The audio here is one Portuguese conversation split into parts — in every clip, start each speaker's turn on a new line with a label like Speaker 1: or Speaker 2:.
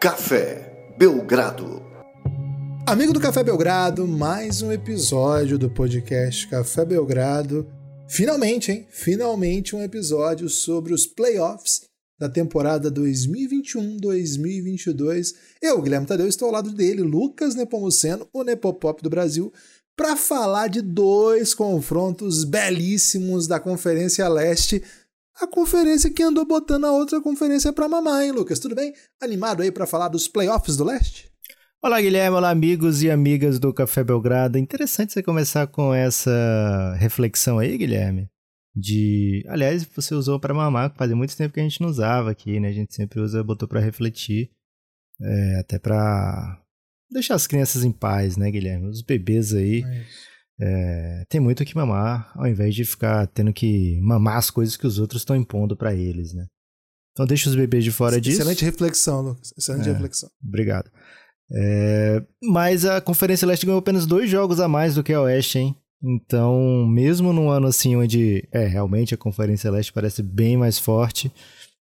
Speaker 1: Café Belgrado.
Speaker 2: Amigo do Café Belgrado, mais um episódio do podcast Café Belgrado. Finalmente, hein? Finalmente um episódio sobre os playoffs da temporada 2021-2022. Eu, Guilherme Tadeu, estou ao lado dele, Lucas Nepomuceno, o Nepopop do Brasil, para falar de dois confrontos belíssimos da Conferência Leste. A conferência que andou botando a outra conferência para mamar, hein, Lucas? Tudo bem? Animado aí para falar dos playoffs do Leste?
Speaker 3: Olá, Guilherme. Olá, amigos e amigas do Café Belgrado. Interessante você começar com essa reflexão aí, Guilherme. De. Aliás, você usou para mamar, fazia muito tempo que a gente não usava aqui, né? A gente sempre usa, botou para refletir. É, até para deixar as crianças em paz, né, Guilherme? Os bebês aí. É, tem muito o que mamar, ao invés de ficar tendo que mamar as coisas que os outros estão impondo para eles, né? Então deixa os bebês de fora
Speaker 2: Excelente
Speaker 3: disso.
Speaker 2: Excelente reflexão, Lucas. Excelente
Speaker 3: É.
Speaker 2: reflexão.
Speaker 3: Obrigado. É, mas a Conferência Leste ganhou apenas dois jogos a mais do que a Oeste, hein? Então, mesmo num ano assim onde, é, realmente a Conferência Leste parece bem mais forte,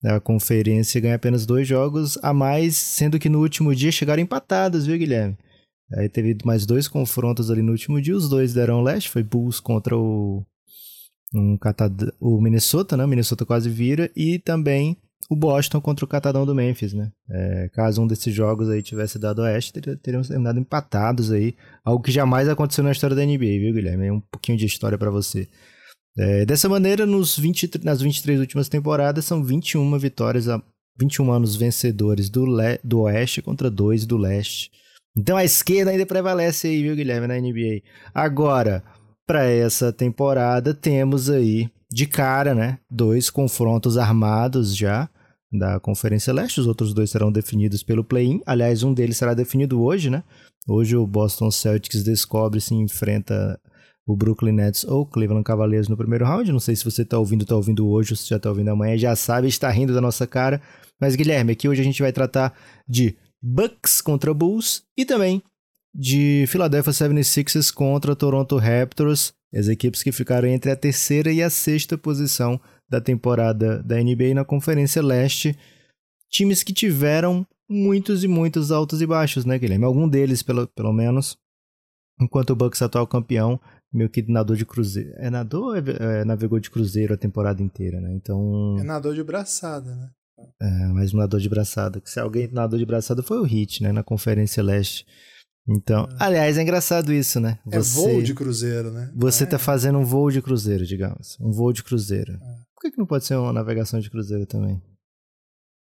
Speaker 3: a Conferência ganha apenas dois jogos a mais, sendo que no último dia chegaram empatados, viu, Guilherme? Aí teve mais dois confrontos ali no último dia, os dois deram leste, foi Bulls contra o, um catad... o Minnesota, né? O Minnesota quase vira, e também o Boston contra o Catadão do Memphis, né? É, caso um desses jogos aí tivesse dado oeste, ter- teriam terminado empatados aí. Algo que jamais aconteceu na história da NBA, viu, Guilherme? É um pouquinho de história pra você. É, dessa maneira, nos 20, nas 23 últimas temporadas, são 21 vitórias, a 21 anos vencedores do, le, do oeste contra 2 do leste. Então a esquerda ainda prevalece aí, viu, Guilherme, na NBA. Agora, para essa temporada, temos aí de cara, né? Dois confrontos armados já da Conferência Leste. Os outros dois serão definidos pelo play-in. Aliás, um deles será definido hoje, né? Hoje o Boston Celtics descobre se enfrenta o Brooklyn Nets ou Cleveland Cavaliers no primeiro round. Não sei se você tá ouvindo, tá ouvindo hoje, ou se já tá ouvindo amanhã, já sabe, está rindo da nossa cara. Mas, Guilherme, aqui hoje a gente vai tratar de Bucks contra Bulls e também de Philadelphia 76ers contra Toronto Raptors, as equipes que ficaram entre a terceira e a sexta posição da temporada da NBA na Conferência Leste. Times que tiveram muitos e muitos altos e baixos, né, Guilherme? Algum deles, pelo, pelo menos. Enquanto o Bucks atual campeão, meio que nadou de cruzeiro. É nadou ou é, é, navegou de cruzeiro a temporada inteira, né? Então.
Speaker 2: É nadador de braçada, né?
Speaker 3: É, mas um nadador de braçada. Que se alguém nadou de braçada foi o Hit, né? Na Conferência Leste. Então, aliás, é engraçado isso, né?
Speaker 2: É voo de cruzeiro, né?
Speaker 3: Você
Speaker 2: é.
Speaker 3: tá fazendo um voo de cruzeiro, digamos. Um voo de cruzeiro. Por que, que não pode ser uma navegação de cruzeiro também?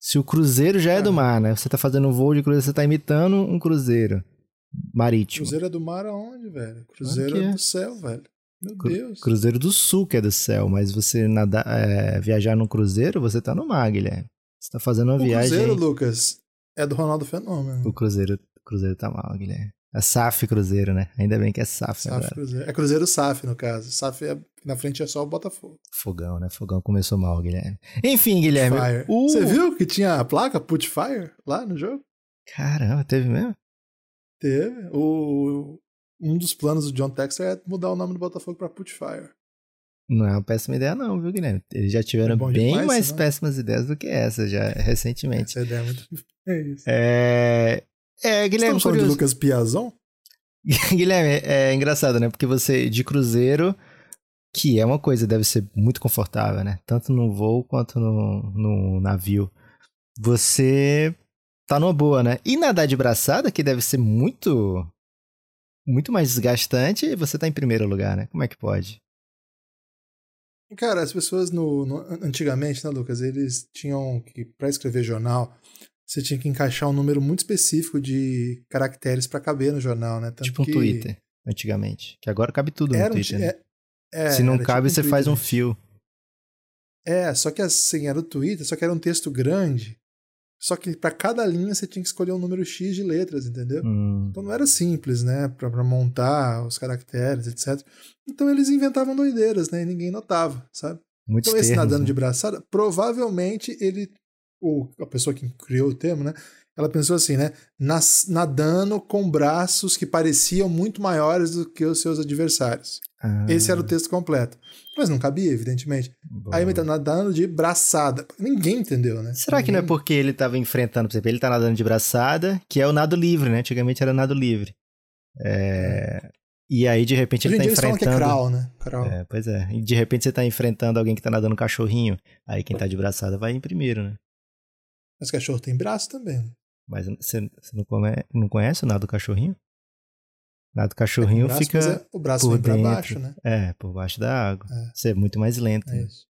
Speaker 3: Se o cruzeiro já é do
Speaker 2: Ah.
Speaker 3: mar, né? Você tá fazendo um voo de cruzeiro, você tá imitando um cruzeiro marítimo.
Speaker 2: Cruzeiro é do mar aonde, velho? Cruzeiro é
Speaker 3: é.
Speaker 2: do céu, velho. Meu
Speaker 3: Cru-
Speaker 2: Deus.
Speaker 3: Cruzeiro do Sul, que é do céu, mas você nadar, é, viajar num cruzeiro, você tá no mar, Guilherme. Você tá fazendo uma
Speaker 2: O
Speaker 3: viagem.
Speaker 2: Cruzeiro, Lucas, é do Ronaldo Fenômeno.
Speaker 3: O Cruzeiro, o Cruzeiro tá mal, Guilherme. É SAF Cruzeiro, né? Ainda bem que é SAF,
Speaker 2: SAF
Speaker 3: agora.
Speaker 2: Cruzeiro. É Cruzeiro SAF, no caso. SAF é, na frente é só o Botafogo.
Speaker 3: Fogão, né? Fogão começou mal, Guilherme. Enfim, Guilherme. O-
Speaker 2: Você viu que tinha a placa Put Fire lá no jogo?
Speaker 3: Caramba, teve mesmo?
Speaker 2: Teve. O, um dos planos do John Texter é mudar o nome do Botafogo pra Put Fire.
Speaker 3: Não é uma péssima ideia, não, viu, Guilherme? Eles já tiveram
Speaker 2: É
Speaker 3: bem
Speaker 2: demais,
Speaker 3: mais
Speaker 2: né?
Speaker 3: péssimas ideias do que essa, já recentemente.
Speaker 2: Essa ideia é muito. É isso.
Speaker 3: É. É, Guilherme,
Speaker 2: Estamos falando de. Lucas Piazon?
Speaker 3: Guilherme, é engraçado, né? Porque você, de cruzeiro, que é uma coisa, deve ser muito confortável, né? Tanto no voo quanto no, no navio. Você tá numa boa, né? E nadar de braçada, que deve ser muito. Muito mais desgastante, você tá em primeiro lugar, né? Como é que pode?
Speaker 2: Cara, as pessoas no, no- antigamente, né, Lucas, eles tinham que, pra escrever jornal, você tinha que encaixar um número muito específico de caracteres pra caber no jornal, né? Tanto
Speaker 3: tipo um
Speaker 2: que
Speaker 3: Twitter, antigamente. Que agora cabe tudo no
Speaker 2: Era um,
Speaker 3: Twitter. né?
Speaker 2: é- é,
Speaker 3: Se não
Speaker 2: era
Speaker 3: cabe,
Speaker 2: tipo
Speaker 3: você faz um
Speaker 2: Twitter,
Speaker 3: fio.
Speaker 2: É, só que assim, era o Twitter, só que era um texto grande. Só que pra cada linha você tinha que escolher um número X de letras, entendeu?
Speaker 3: Hum,
Speaker 2: Então não era simples, né? Pra, pra montar os caracteres, etc. Então eles inventavam doideiras, né? E ninguém notava, sabe?
Speaker 3: muitos
Speaker 2: Então esse
Speaker 3: termos,
Speaker 2: nadando
Speaker 3: né?
Speaker 2: de braçada, provavelmente ele, ou a pessoa que criou o termo, né? Ela pensou assim, né? Nas, nadando com braços que pareciam muito maiores do que os seus adversários. Ah. Esse era o texto completo. Mas não cabia, evidentemente. Bom. Aí ele tá nadando de braçada. Ninguém entendeu, né?
Speaker 3: Será
Speaker 2: Ninguém...
Speaker 3: que não é porque ele estava enfrentando, por exemplo, ele tá nadando de braçada, que é o nado livre, né? Antigamente era nado livre. É... E aí, de repente, Hoje ele tá enfrentando. Que é
Speaker 2: crawl, né? Crawl.
Speaker 3: É, pois é. E de repente você tá enfrentando alguém que tá nadando cachorrinho. Aí quem tá de braçada vai em primeiro, né?
Speaker 2: Mas cachorro tem braço também.
Speaker 3: Mas você, você não, come, não conhece o nado do cachorrinho? Nado cachorrinho é, braço, fica. É,
Speaker 2: o braço
Speaker 3: por
Speaker 2: vem dentro, pra baixo, né?
Speaker 3: É, por baixo da água. É. Você é muito mais lento.
Speaker 2: É
Speaker 3: né?
Speaker 2: isso.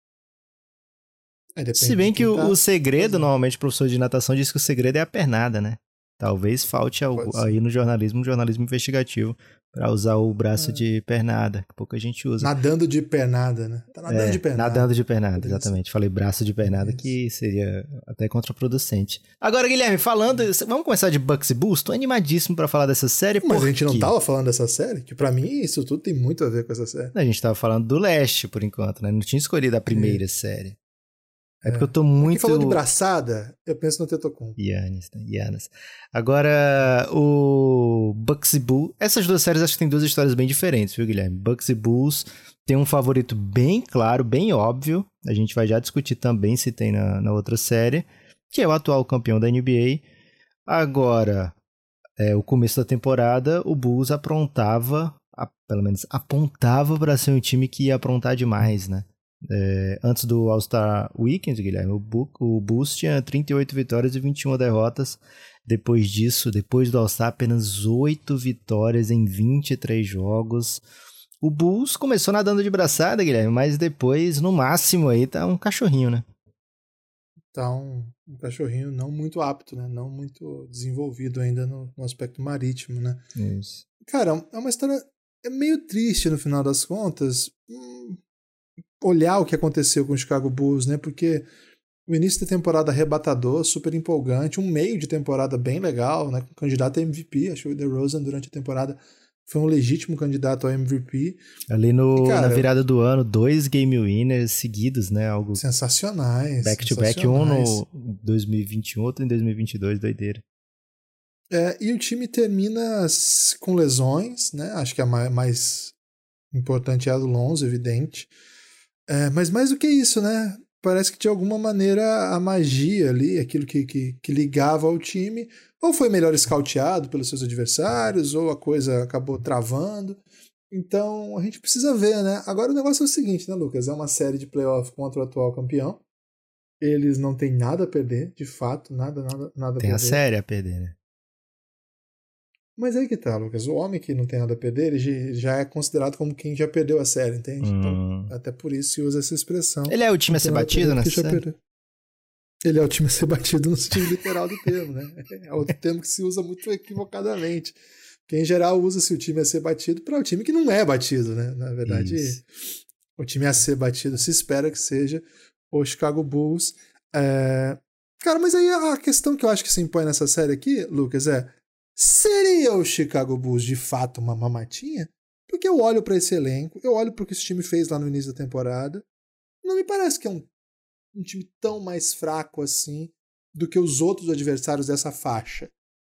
Speaker 3: É, Se bem que o, tá... o segredo, normalmente o professor de natação diz que o segredo é a pernada, né? Talvez falte aí no jornalismo, no jornalismo investigativo, para usar o braço é. de pernada, que pouca gente usa.
Speaker 2: Nadando de pernada, né? Tá nadando
Speaker 3: é,
Speaker 2: de pernada.
Speaker 3: Nadando de pernada, exatamente. Falei braço de pernada, Isso. que seria até contraproducente. Agora, Guilherme, falando. Vamos começar de Bucks e Bulls? Tô animadíssimo para falar dessa série.
Speaker 2: Mas a gente não tava falando dessa série? Que para mim isso tudo tem muito a ver com essa série.
Speaker 3: A gente tava falando do leste, por enquanto, né? Não tinha escolhido a primeira série. É, porque eu tô muito. Quem
Speaker 2: falou de braçada, eu penso no Tetocum.
Speaker 3: Yannis, né? Yannis. Agora, o Bucks e Bulls. Essas duas séries acho que tem duas histórias bem diferentes, viu, Guilherme? Bucks e Bulls tem um favorito bem claro, bem óbvio. A gente vai já discutir também se tem na, na outra série, que é o atual campeão da NBA. Agora, é, o começo da temporada, o Bulls aprontava, a, pelo menos apontava para ser um time que ia aprontar demais, né? É, antes do All-Star Weekend, Guilherme, o, Bu o Bulls tinha 38 vitórias e 21 derrotas. Depois disso, depois do All-Star, apenas 8 vitórias em 23 jogos. O Bulls começou nadando de braçada, Guilherme, mas depois, no máximo, aí tá um cachorrinho, né?
Speaker 2: Tá um, um cachorrinho não muito apto, né? Não muito desenvolvido ainda no, no aspecto marítimo, né?
Speaker 3: Isso.
Speaker 2: Cara, é uma história é meio triste no final das contas. Olhar o que aconteceu com o Chicago Bulls, né? Porque o início da temporada arrebatador, super empolgante, um meio de temporada bem legal, né? Candidato a MVP, acho que o DeRozan durante a temporada foi um legítimo candidato ao MVP.
Speaker 3: Ali no, e, cara, na virada do ano, dois game winners seguidos, né? Algo
Speaker 2: sensacionais.
Speaker 3: Back to back, um no 2021, outro em 2022, doideira.
Speaker 2: É, e o time termina com lesões, né? Acho que a mais importante é a do Lonzo, evidente. É, mas mais do que isso, né? Parece que de alguma maneira a magia ali, aquilo que, que, que ligava ao time, ou foi melhor escauteado pelos seus adversários, ou a coisa acabou travando. Então a gente precisa ver, né? Agora o negócio é o seguinte, né, Lucas? É uma série de playoff contra o atual campeão. Eles não têm nada a perder, de fato, nada, nada, nada
Speaker 3: Tem a perder. Tem a série a perder, né?
Speaker 2: Mas aí que tá, Lucas. O homem que não tem nada a perder, ele já é considerado como quem já perdeu a série, entende? Então, hum. Então, até por isso se usa essa expressão.
Speaker 3: Ele é o time a ser batido nessa série? Perdeu.
Speaker 2: Ele é o time a ser batido no sentido literal do termo, né? É outro termo que se usa muito equivocadamente. Porque, em geral, usa-se o time a ser batido para o time que não é batido, né? Na verdade, isso. o time a ser batido se espera que seja o Chicago Bulls. É... Cara, mas aí a questão que eu acho que se impõe nessa série aqui, Lucas, é Seria o Chicago Bulls de fato uma mamatinha? Porque eu olho para esse elenco, eu olho para o que esse time fez lá no início da temporada. Não me parece que é um, um time tão mais fraco assim do que os outros adversários dessa faixa.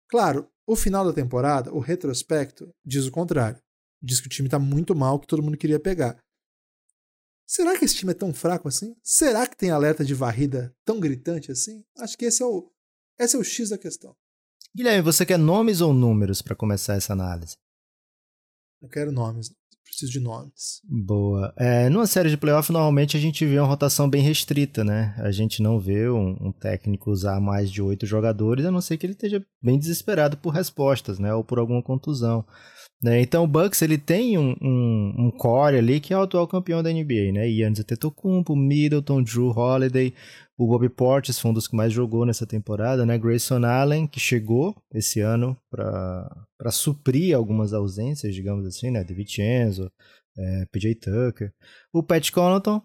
Speaker 2: Claro, o final da temporada, o retrospecto, diz o contrário. Diz que o time está muito mal, que todo mundo queria pegar. Será que esse time é tão fraco assim? Será que tem alerta de varrida tão gritante assim? Acho que esse é o, esse é o X da questão.
Speaker 3: Guilherme, você quer nomes ou números para começar essa análise?
Speaker 2: Eu quero nomes. Preciso de nomes.
Speaker 3: Boa. É, numa série de playoff, normalmente a gente vê uma rotação bem restrita, né? A gente não vê um, um técnico usar mais de oito jogadores, a não ser que ele esteja bem desesperado por respostas, né? Ou por alguma contusão. Né? Então o Bucks ele tem um, um, um, core ali que é o atual campeão da NBA, né? Giannis Antetokounmpo, Middleton, Drew Holiday, o Bobby Portis foi um dos que mais jogou nessa temporada, né? Grayson Allen, que chegou esse ano para suprir algumas ausências, digamos assim, né? De Vincenzo, é, PJ Tucker. O Pat Connaughton,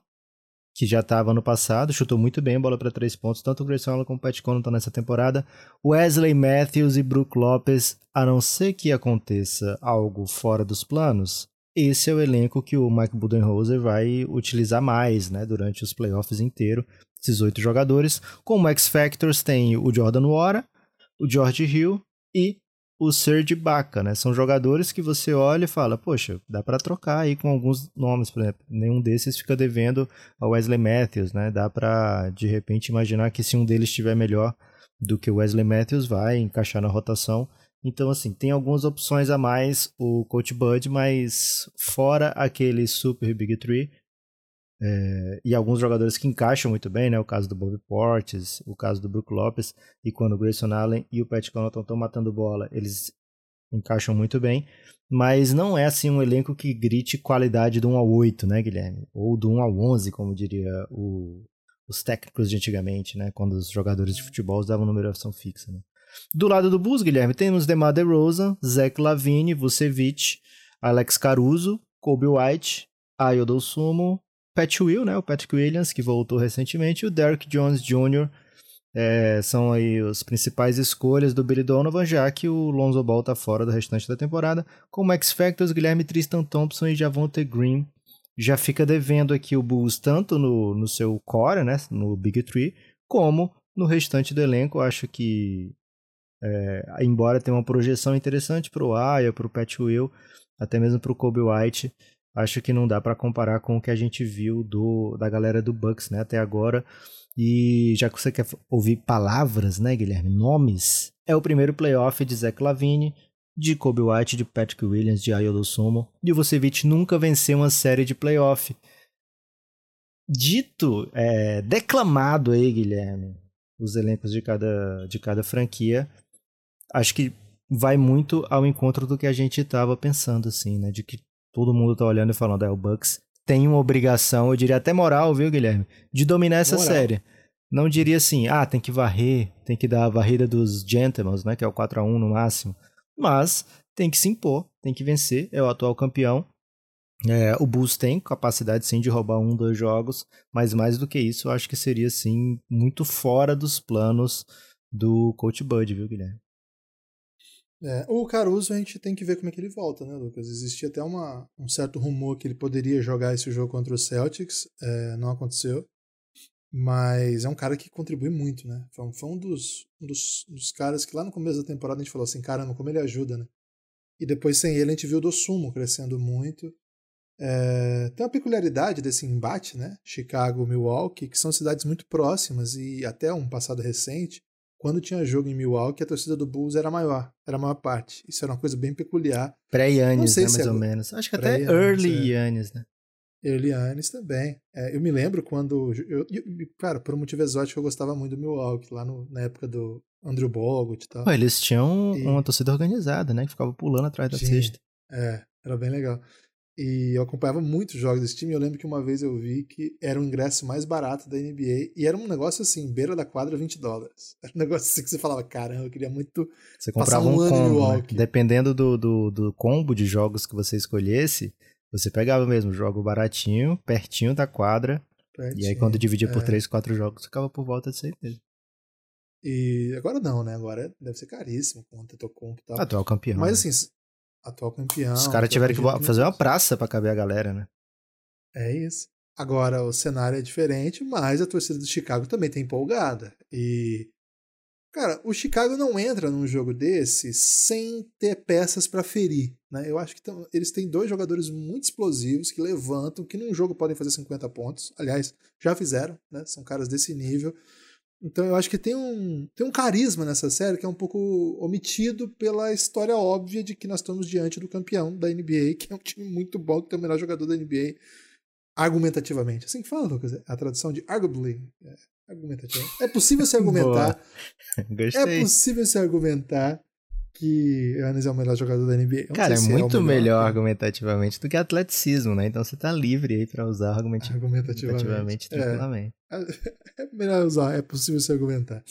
Speaker 3: que já estava no passado, chutou muito bem bola para três pontos, tanto o Grayson Allen como o Pat Connaughton nessa temporada. Wesley Matthews e Brook Lopes, a não ser que aconteça algo fora dos planos, esse é o elenco que o Mike Budenholzer vai utilizar mais, né, durante os playoffs inteiro esses oito jogadores. Como X-Factors tem o Jordan Wara, o George Hill e o Serge Ibaka, né? São jogadores que você olha e fala, poxa, dá para trocar aí com alguns nomes, por exemplo. Nenhum desses fica devendo ao Wesley Matthews, né? Dá para de repente imaginar que se um deles estiver melhor do que o Wesley Matthews, vai encaixar na rotação. Então, assim, tem algumas opções a mais o Coach Bud, mas fora aquele super Big Three, é, e alguns jogadores que encaixam muito bem, né? O caso do Bobby Portis, o caso do Brook Lopes, e quando o Grayson Allen e o Pat Connaughton estão matando bola, eles encaixam muito bem, mas não é assim um elenco que grite qualidade do 1 ao 8, né, Guilherme? Ou do 1 ao 11, como diria o, os técnicos de antigamente, né? Quando os jogadores de futebol usavam numeração fixa, né? Do lado do Bulls, Guilherme, temos DeMar DeRozan, Zach Lavine, Vucevic, Alex Caruso, Kobe White, Ayo Sumo, Pat Will, né, o Patrick Williams, que voltou recentemente, e o Derrick Jones Jr. É, são aí as principais escolhas do Billy Donovan, já que o Lonzo Ball está fora do restante da temporada. Como X Factors, Guilherme Tristan Thompson e Javonte Green já fica devendo aqui o Bulls tanto no, no seu core, né, no Big Three, como no restante do elenco. Acho que, é, embora tenha uma projeção interessante para o Aya, para o Pat Will, até mesmo para o Kobe White, acho que não dá para comparar com o que a gente viu do, da galera do Bucks, né, até agora. E já que você quer ouvir palavras, né, Guilherme, nomes, é o primeiro playoff de Zach Lavine, de Kobe White, de Patrick Williams, de Ayo Sumo. E o Vucevic nunca venceu uma série de playoff. Dito, é, declamado aí, Guilherme, os elencos de cada, de cada franquia, acho que vai muito ao encontro do que a gente estava pensando, assim, né? De que todo mundo tá olhando e falando, é, o Bucks tem uma obrigação, eu diria até moral, viu, Guilherme, de dominar essa moral. série. Não diria assim, ah, tem que varrer, tem que dar a varrida dos gentlemen, né, que é o 4 a 1 no máximo. Mas tem que se impor, tem que vencer, é o atual campeão. É, o Bulls tem capacidade sim de roubar um, dois jogos, mas mais do que isso, eu acho que seria sim muito fora dos planos do Coach Bud, viu, Guilherme?
Speaker 2: É, o Caruso a gente tem que ver como é que ele volta, né, Lucas? Existia até uma, um certo rumor que ele poderia jogar esse jogo contra o Celtics, é, não aconteceu. Mas é um cara que contribui muito, né? Foi, foi um, dos, um dos, dos, caras que lá no começo da temporada a gente falou assim: caramba, como ele ajuda, né? E depois sem ele a gente viu o Dossumo crescendo muito. É, tem uma peculiaridade desse embate, né? Chicago Milwaukee, que são cidades muito próximas e até um passado recente quando tinha jogo em Milwaukee, a torcida do Bulls era maior, era a maior parte. Isso era uma coisa bem peculiar.
Speaker 3: Pré-Yannis, né, mais é ou menos. Acho que até early é. Yannis, né?
Speaker 2: Early Yannis também. É, eu me lembro quando. Eu, eu, cara, por um motivo exótico, eu gostava muito do Milwaukee, lá no, na época do Andrew Bogut e tal.
Speaker 3: Pô, eles tinham e... uma torcida organizada, né? Que ficava pulando atrás da cesta.
Speaker 2: É, era bem legal. E eu acompanhava muitos jogos desse time. Eu lembro que uma vez eu vi que era o ingresso mais barato da NBA. E era um negócio assim, beira da quadra, 20 dólares. Era um negócio assim que você falava, caramba, eu queria muito.
Speaker 3: Você comprava um, um combo. Né? Dependendo do, do, do combo de jogos que você escolhesse, você pegava mesmo jogo baratinho, pertinho da quadra. Pertinho, e aí quando dividia é. por 3, 4 jogos, ficava por volta de 6 mesmo.
Speaker 2: E agora não, né? Agora deve ser caríssimo com o Tetocomp e tal.
Speaker 3: Atual campeão.
Speaker 2: Mas né? assim, atual campeão.
Speaker 3: Os caras tiveram que fazer uma praça para caber a galera, né?
Speaker 2: É isso. Agora o cenário é diferente, mas a torcida do Chicago também tá empolgada. E cara, o Chicago não entra num jogo desse sem ter peças para ferir, né? Eu acho que tão, eles têm dois jogadores muito explosivos que levantam, que num jogo podem fazer 50 pontos. Aliás, já fizeram, né? São caras desse nível. Então eu acho que tem um, tem um carisma nessa série que é um pouco omitido pela história óbvia de que nós estamos diante do campeão da NBA, que é um time muito bom, que tem o melhor jogador da NBA argumentativamente. Assim que fala, Lucas, a tradução de arguably. É, argumentativamente. É possível se argumentar. é possível se argumentar que Yannis é o melhor jogador da NBA.
Speaker 3: Cara, é muito é melhor, melhor argumentativamente do que atleticismo, né? Então você tá livre aí pra usar argumenti argumentativamente, argumentativamente é. tranquilamente.
Speaker 2: É, é, melhor usar, é possível se argumentar.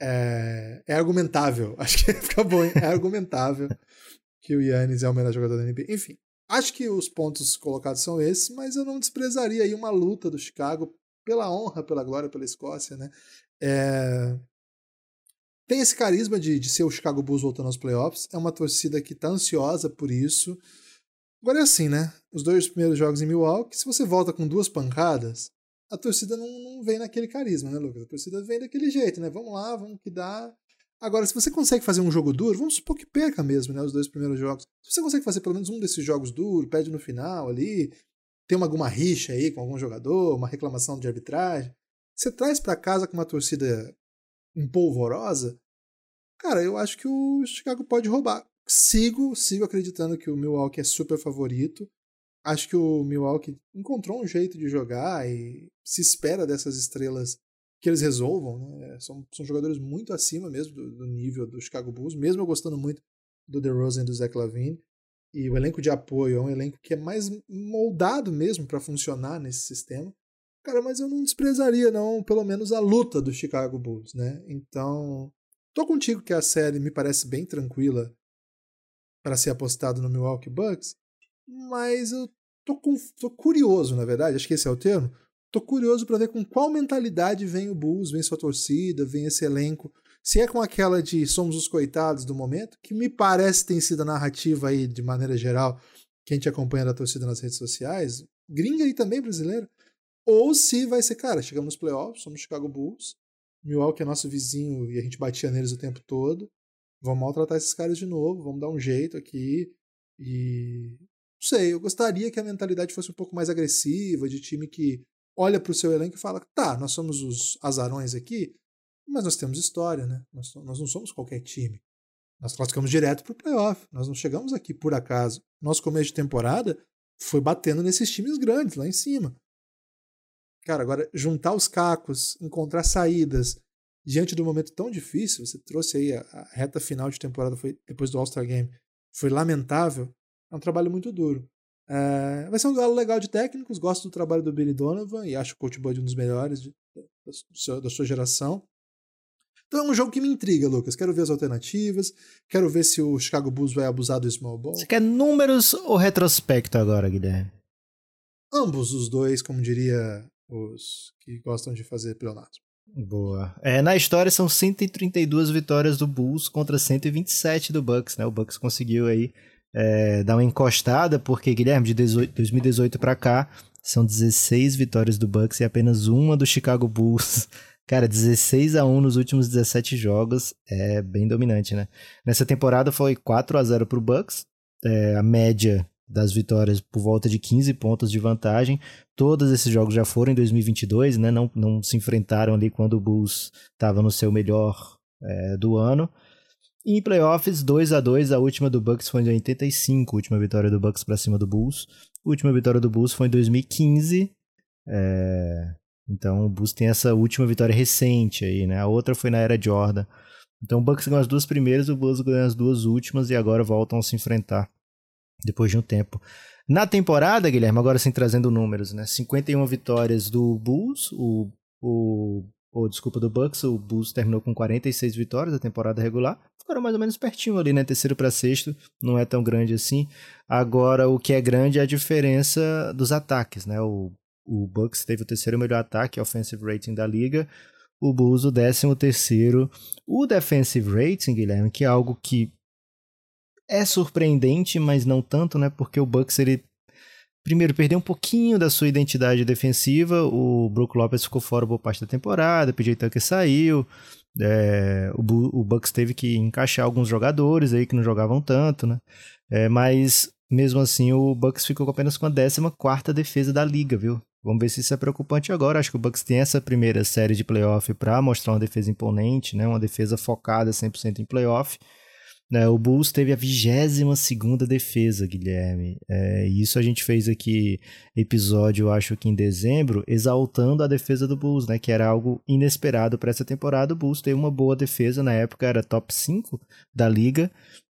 Speaker 2: É, é argumentável, acho que fica bom, hein? É argumentável que o Yannis é o melhor jogador da NBA. Enfim, acho que os pontos colocados são esses, mas eu não desprezaria aí uma luta do Chicago pela honra, pela glória, pela Escócia, né? É, tem esse carisma de, de ser o Chicago Bulls voltando aos playoffs. É uma torcida que tá ansiosa por isso. Agora é assim, né? Os dois primeiros jogos em Milwaukee, se você volta com duas pancadas, a torcida não, não vem naquele carisma, né, Lucas? A torcida vem daquele jeito, né? Vamos lá, vamos que dá. Agora, se você consegue fazer um jogo duro, vamos supor que perca mesmo, né? Os dois primeiros jogos. Se você consegue fazer pelo menos um desses jogos duros, pede no final ali, tem uma, alguma rixa aí com algum jogador, uma reclamação de arbitragem, você traz para casa com uma torcida empolvorosa, cara, eu acho que o Chicago pode roubar. Sigo, sigo acreditando que o Milwaukee é super favorito. Acho que o Milwaukee encontrou um jeito de jogar e se espera dessas estrelas que eles resolvam. Né? São, são jogadores muito acima mesmo do, do, nível do Chicago Bulls, mesmo eu gostando muito do DeRozan e do Zach Lavine. E o elenco de apoio é um elenco que é mais moldado mesmo para funcionar nesse sistema. Cara, mas eu não desprezaria, não, pelo menos a luta do Chicago Bulls, né? Então, tô contigo que a série me parece bem tranquila para ser apostado no Milwaukee Bucks, mas eu tô, com, tô curioso, na verdade, acho que esse é o termo, Tô curioso para ver com qual mentalidade vem o Bulls, vem sua torcida, vem esse elenco. Se é com aquela de somos os coitados do momento, que me parece tem sido a narrativa aí de maneira geral, que a gente acompanha da torcida nas redes sociais, gringa e também brasileira, ou se vai ser, cara, chegamos nos playoffs, somos Chicago Bulls, Milwaukee é nosso vizinho e a gente batia neles o tempo todo, vamos maltratar esses caras de novo, vamos dar um jeito aqui e não sei, eu gostaria que a mentalidade fosse um pouco mais agressiva, de time que olha para o seu elenco e fala: tá, nós somos os azarões aqui, mas nós temos história, né? Nós, nós não somos qualquer time. Nós classificamos direto para o playoff. Nós não chegamos aqui por acaso. Nosso começo de temporada foi batendo nesses times grandes lá em cima. Cara, agora juntar os cacos, encontrar saídas diante de um momento tão difícil, você trouxe aí a, a reta final de temporada foi depois do All-Star Game, foi lamentável. É um trabalho muito duro. É, vai ser um duelo legal de técnicos. Gosto do trabalho do Billy Donovan e acho o Coach Bud um dos melhores de, da, da sua geração. Então é um jogo que me intriga, Lucas. Quero ver as alternativas. Quero ver se o Chicago Bulls vai abusar do small ball.
Speaker 3: Você quer números ou retrospecto agora, Guilherme?
Speaker 2: Ambos os dois, como diria os que gostam de fazer pleonasmo.
Speaker 3: Boa. É, na história são 132 vitórias do Bulls contra 127 do Bucks, né? O Bucks conseguiu aí é, dar uma encostada, porque, Guilherme, de 18, 2018 para cá, são 16 vitórias do Bucks e apenas uma do Chicago Bulls. Cara, 16 a 1 nos últimos 17 jogos é bem dominante, né? Nessa temporada foi 4 a 0 pro Bucks, é, a média das vitórias por volta de 15 pontos de vantagem. Todos esses jogos já foram em 2022, né? Não, não se enfrentaram ali quando o Bulls estava no seu melhor é, do ano. E em playoffs, 2 a 2 a última do Bucks foi em 85, a última vitória do Bucks para cima do Bulls. A última vitória do Bulls foi em 2015. É... Então o Bulls tem essa última vitória recente aí, né? A outra foi na era Jordan. Então o Bucks ganhou as duas primeiras, o Bulls ganhou as duas últimas e agora voltam a se enfrentar depois de um tempo. Na temporada, Guilherme, agora sim trazendo números, né? 51 vitórias do Bulls, o, o desculpa, do Bucks, o Bulls terminou com 46 vitórias da temporada regular. Ficaram mais ou menos pertinho ali, né? Terceiro para sexto, não é tão grande assim. Agora, o que é grande é a diferença dos ataques, né? O, o Bucks teve o terceiro melhor ataque, offensive rating da liga. O Bulls, o décimo terceiro. O defensive rating, Guilherme, que é algo que é surpreendente, mas não tanto, né? Porque o Bucks ele primeiro, perdeu um pouquinho da sua identidade defensiva. O Brook Lopez ficou fora boa parte da temporada, o PJ Tucker saiu. É, o, o, Bucks teve que encaixar alguns jogadores aí que não jogavam tanto, né? É, mas mesmo assim o Bucks ficou apenas com a 14 defesa da liga, viu? Vamos ver se isso é preocupante agora. Acho que o Bucks tem essa primeira série de playoff para mostrar uma defesa imponente, né? Uma defesa focada 100% em playoff. Né, o Bulls teve a 22 defesa, Guilherme. É, isso a gente fez aqui episódio, acho que em dezembro, exaltando a defesa do Bulls, né, que era algo inesperado para essa temporada. O Bulls teve uma boa defesa, na época era top 5 da liga.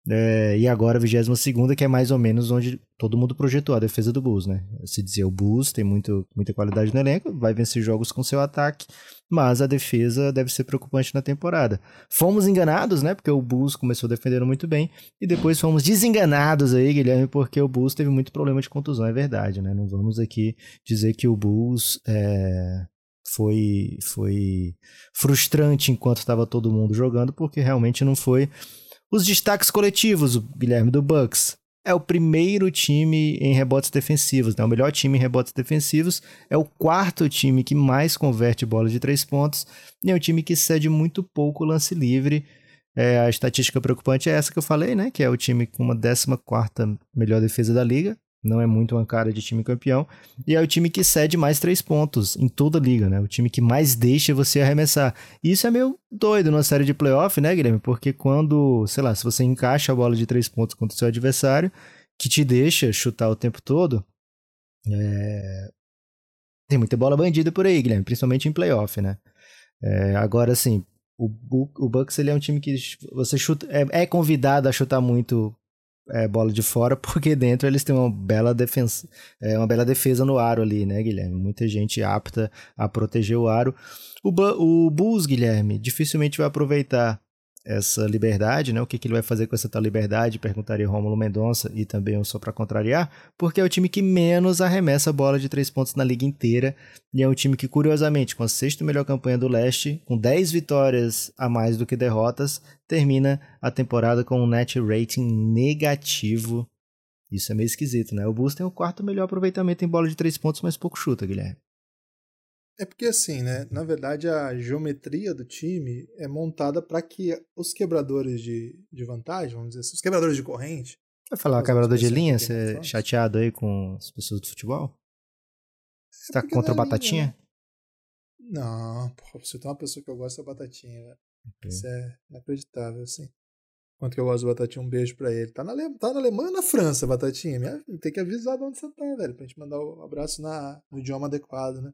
Speaker 3: É, e agora a 22 que é mais ou menos onde todo mundo projetou a defesa do Bulls, né? Se dizia o Bulls tem muito, muita qualidade no elenco, vai vencer jogos com seu ataque, mas a defesa deve ser preocupante na temporada. Fomos enganados, né? Porque o Bulls começou defendendo muito bem, e depois fomos desenganados aí, Guilherme, porque o Bulls teve muito problema de contusão, é verdade, né? Não vamos aqui dizer que o Bulls é, foi, foi frustrante enquanto estava todo mundo jogando, porque realmente não foi os destaques coletivos, o Guilherme do Bucks é o primeiro time em rebotes defensivos, né? o melhor time em rebotes defensivos, é o quarto time que mais converte bola de três pontos e é um time que cede muito pouco lance livre. É, a estatística preocupante é essa que eu falei, né? Que é o time com uma 14 melhor defesa da liga. Não é muito uma cara de time campeão. E é o time que cede mais três pontos em toda a liga, né? O time que mais deixa você arremessar. E isso é meio doido numa série de playoff, né, Guilherme? Porque quando, sei lá, se você encaixa a bola de três pontos contra o seu adversário, que te deixa chutar o tempo todo, é... tem muita bola bandida por aí, Guilherme, principalmente em playoff, né? É, agora, assim, o, o Bucks ele é um time que você chuta, é, é convidado a chutar muito é, bola de fora, porque dentro eles têm uma bela defesa, é, uma bela defesa no aro ali, né, Guilherme? Muita gente apta a proteger o aro. O, o Bulls, Guilherme, dificilmente vai aproveitar essa liberdade, né? O que, que ele vai fazer com essa tal liberdade? Perguntaria Rômulo Mendonça e também só para contrariar, porque é o time que menos arremessa bola de três pontos na liga inteira e é um time que, curiosamente, com a sexta melhor campanha do leste, com 10 vitórias a mais do que derrotas, termina a temporada com um net rating negativo. Isso é meio esquisito, né? O Bulls tem o quarto melhor aproveitamento em bola de três pontos, mas pouco chuta, Guilherme.
Speaker 2: É porque assim, né? Na verdade, a geometria do time é montada para que os quebradores de, de vantagem, vamos dizer assim, os quebradores de corrente.
Speaker 3: Vai falar quebrador de linha? Você é chateado aí com as pessoas do futebol? Você tá contra o Batatinha?
Speaker 2: Linha, né? Não, pô, você tem uma pessoa que eu gosto é Batatinha, velho. Okay. Isso é inacreditável, assim. Quanto que eu gosto do Batatinha, um beijo pra ele. Tá na, Ale... tá na Alemanha ou na França, Batatinha? Minha... Tem que avisar de onde você tá, velho, pra gente mandar o um abraço na... no idioma adequado, né?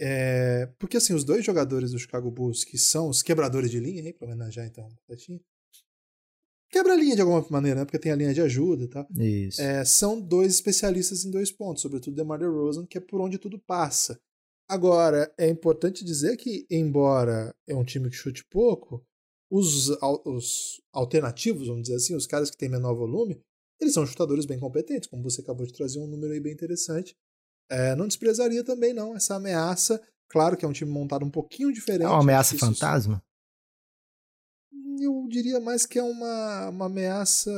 Speaker 2: É, porque assim, os dois jogadores do Chicago Bulls, que são os quebradores de linha, hein, pra homenagear então o quebra a linha de alguma maneira, né, porque tem a linha de ajuda e tal.
Speaker 3: Isso.
Speaker 2: É, são dois especialistas em dois pontos, sobretudo DeMar DeRozan, que é por onde tudo passa. Agora, é importante dizer que, embora é um time que chute pouco, os, os alternativos, vamos dizer assim, os caras que têm menor volume, eles são chutadores bem competentes, como você acabou de trazer um número aí bem interessante. É, não desprezaria também, não, essa ameaça. Claro que é um time montado um pouquinho diferente. É
Speaker 3: uma ameaça fantasma?
Speaker 2: Eu diria mais que é uma, uma ameaça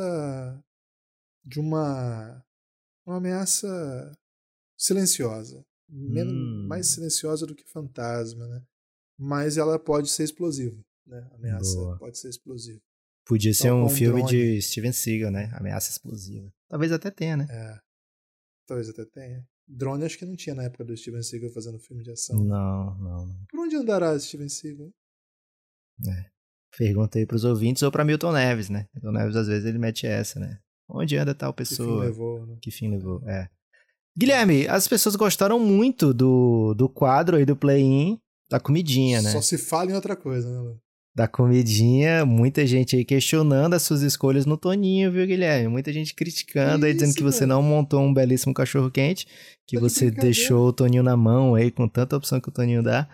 Speaker 2: de uma. Uma ameaça silenciosa. Menos, hum. Mais silenciosa do que fantasma, né? Mas ela pode ser explosiva, né? A ameaça Boa. pode ser explosiva.
Speaker 3: Podia então, ser um filme drone. de Steven Seagal, né? Ameaça explosiva. Talvez até tenha, né?
Speaker 2: É. Talvez até tenha. Drone acho que não tinha na época do Steven Seagal fazendo filme de ação.
Speaker 3: Não, não.
Speaker 2: Por onde andará Steven Seagal?
Speaker 3: É. Perguntei pros ouvintes ou pra Milton Neves, né? Milton Neves às vezes ele mete essa, né? Onde anda tal pessoa?
Speaker 2: Que fim levou, né?
Speaker 3: Que fim levou, é. Guilherme, as pessoas gostaram muito do, do quadro aí do play-in da comidinha, né?
Speaker 2: Só se fala em outra coisa, né?
Speaker 3: Da comidinha, muita gente aí questionando as suas escolhas no Toninho, viu, Guilherme? Muita gente criticando aí, dizendo que você não montou um belíssimo cachorro quente, que tá você de deixou o Toninho na mão aí, com tanta opção que o Toninho dá.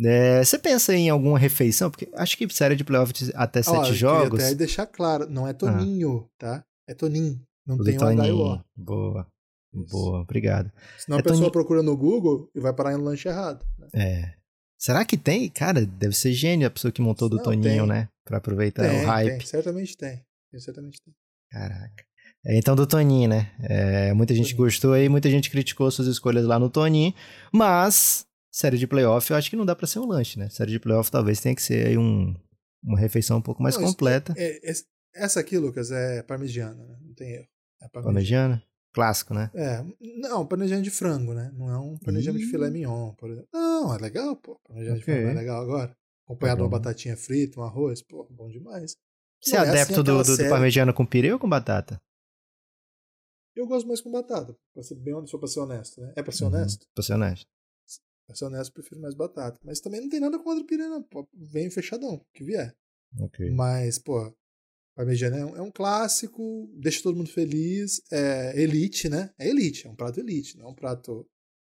Speaker 3: É, você pensa em alguma refeição? Porque acho que série de playoff até sete Ó, jogos.
Speaker 2: Até deixar claro, não é Toninho, ah. tá? É Toninho. Não o tem o
Speaker 3: Toninho. Boa. Isso. Boa, obrigado.
Speaker 2: Senão é a pessoa Toninho... procura no Google e vai parar em lanche errado. Né?
Speaker 3: É. Será que tem? Cara, deve ser gênio a pessoa que montou do Não, Toninho, tem. né? Pra aproveitar tem, o hype.
Speaker 2: Tem, certamente tem. Certamente tem.
Speaker 3: Caraca. É, então, do Toninho, né? É, muita gente gostou aí, muita gente criticou suas escolhas lá no Toninho, mas série de playoff eu acho que não dá para ser um lanche, né? Série de playoff talvez tenha que ser aí um, uma refeição um pouco mais não, completa.
Speaker 2: É, é, essa aqui, Lucas, é parmegiana, né? Não tem erro.
Speaker 3: É parmegiana. parmegiana? Clássico, né?
Speaker 2: É, não, parmegiana de frango, né? Não é um parmegiana de filé mignon, por exemplo. Não, é legal, pô. Parmegiana okay. de frango é legal agora. Acompanhado de uma batatinha frita, um arroz, pô, bom demais.
Speaker 3: Você é, é adepto assim do, do, do, parmegiana com pirê ou com batata?
Speaker 2: Eu gosto mais com batata, pra ser bem honesto, pra ser honesto, né? É pra ser uhum, honesto?
Speaker 3: Pra ser honesto.
Speaker 2: Pra ser honesto, prefiro mais batata. Mas também não tem nada contra o pirê, não. Pô, vem fechadão, que vier. Mas, pô, Parmegiana é um, é um, clássico, deixa todo mundo feliz, é elite, né? É elite, é um prato elite, não é um prato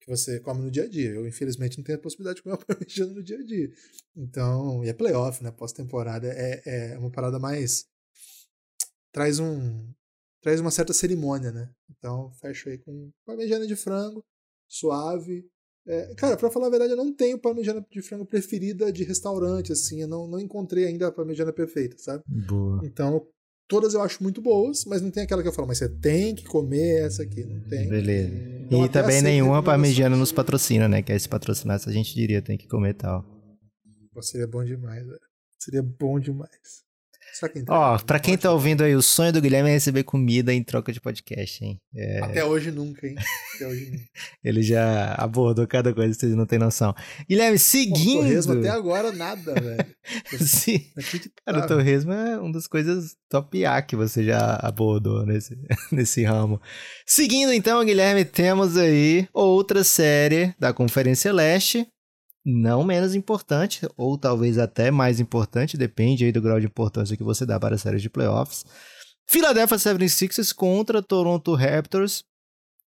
Speaker 2: que você come no dia a dia. Eu, infelizmente, não tenho a possibilidade de comer uma parmegiana no dia a dia. Então, e é playoff, né? Pós-temporada é, é uma parada mais. traz um. traz uma certa cerimônia, né? Então, fecho aí com parmegiana de frango, suave, é, cara, pra falar a verdade, eu não tenho parmegiana de frango preferida de restaurante, assim. Eu não, não encontrei ainda a parmegiana perfeita, sabe?
Speaker 3: Boa.
Speaker 2: Então, todas eu acho muito boas, mas não tem aquela que eu falo, mas você tem que comer essa aqui, não tem.
Speaker 3: Beleza. Então, e também nenhuma parmegiana nos patrocina, né? Que aí se patrocinasse a gente diria, tem que comer tal.
Speaker 2: Pô, seria bom demais, velho. Seria bom demais.
Speaker 3: Ó,
Speaker 2: tá-
Speaker 3: pra quem tá ouvindo aí, o sonho do Guilherme é receber comida em troca de podcast, hein? É,
Speaker 2: Até hoje nunca, hein? Até hoje nunca.
Speaker 3: ele já abordou cada coisa, vocês não têm noção. Guilherme,
Speaker 2: Pô,
Speaker 3: seguindo.
Speaker 2: Torresmo até agora nada, velho.
Speaker 3: Sim.
Speaker 2: Acreditável.
Speaker 3: Cara, o torresmo é uma das coisas top A que você já abordou nesse, nesse ramo. Seguindo então, Guilherme, temos aí outra série da Conferência Leste, não menos importante, ou talvez até mais importante, depende aí do grau de importância que você dá para a série de playoffs. Philadelphia 76ers contra Toronto Raptors.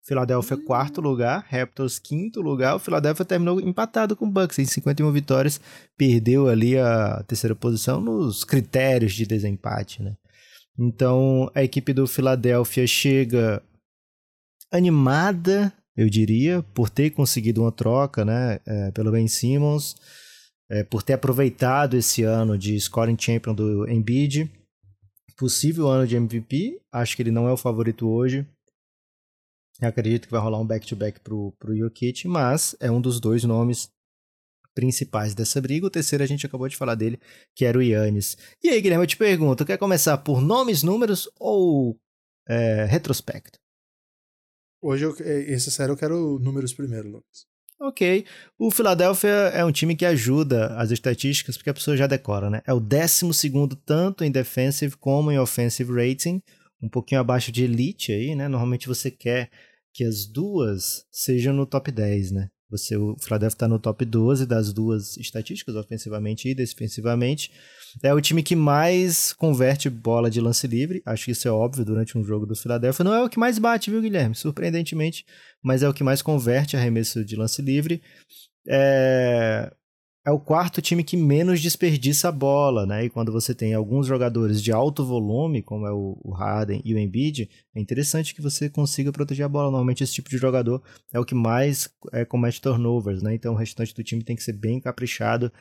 Speaker 3: Philadelphia quarto lugar, Raptors quinto lugar. O Philadelphia terminou empatado com o Bucks em 51 vitórias, perdeu ali a terceira posição nos critérios de desempate, né? Então a equipe do Philadelphia chega animada, eu diria, por ter conseguido uma troca, né, é, pelo Ben Simmons, é, por ter aproveitado esse ano de scoring champion do Embiid, possível ano de MVP. Acho que ele não é o favorito hoje. Eu acredito que vai rolar um back-to-back pro, pro Jokic, mas é um dos dois nomes principais dessa briga. O terceiro a gente acabou de falar dele, que era o Yannis. E aí, Guilherme, eu te pergunto, quer começar por nomes, números ou é, retrospecto?
Speaker 2: Hoje, eu, essa série eu quero números primeiro, Lucas.
Speaker 3: Ok. O Philadelphia é um time que ajuda as estatísticas, porque a pessoa já decora, né? É o 12 tanto em defensive como em offensive rating, um pouquinho abaixo de elite aí, né? Normalmente você quer que as duas sejam no top 10, né? Você, o Philadelphia está no top 12 das duas estatísticas, ofensivamente e defensivamente. É o time que mais converte bola de lance livre. Acho que isso é óbvio durante um jogo do Philadelphia. Não é o que mais bate, viu, Guilherme? Surpreendentemente, mas é o que mais converte arremesso de lance livre. É, é o quarto time que menos desperdiça a bola, né? E quando você tem alguns jogadores de alto volume, como é o, Harden e o Embiid, é interessante que você consiga proteger a bola. Normalmente esse tipo de jogador é o que mais é, comete turnovers, né? Então o restante do time tem que ser bem caprichado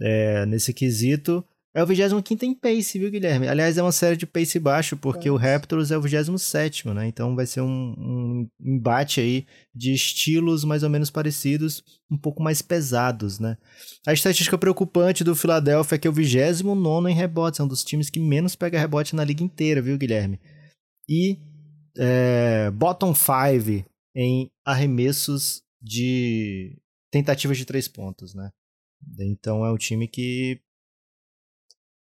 Speaker 3: é, nesse quesito. É o 25 em pace, viu, Guilherme? Aliás, é uma série de pace baixo, porque o Raptors é o 27, né? Então vai ser um, um, embate aí de estilos mais ou menos parecidos, um pouco mais pesados, né? A estatística preocupante do Philadelphia é que é o 29 em rebotes, é um dos times que menos pega rebote na liga inteira, viu, Guilherme? E é, bottom 5 em arremessos de tentativas de três pontos, né? Então é um time que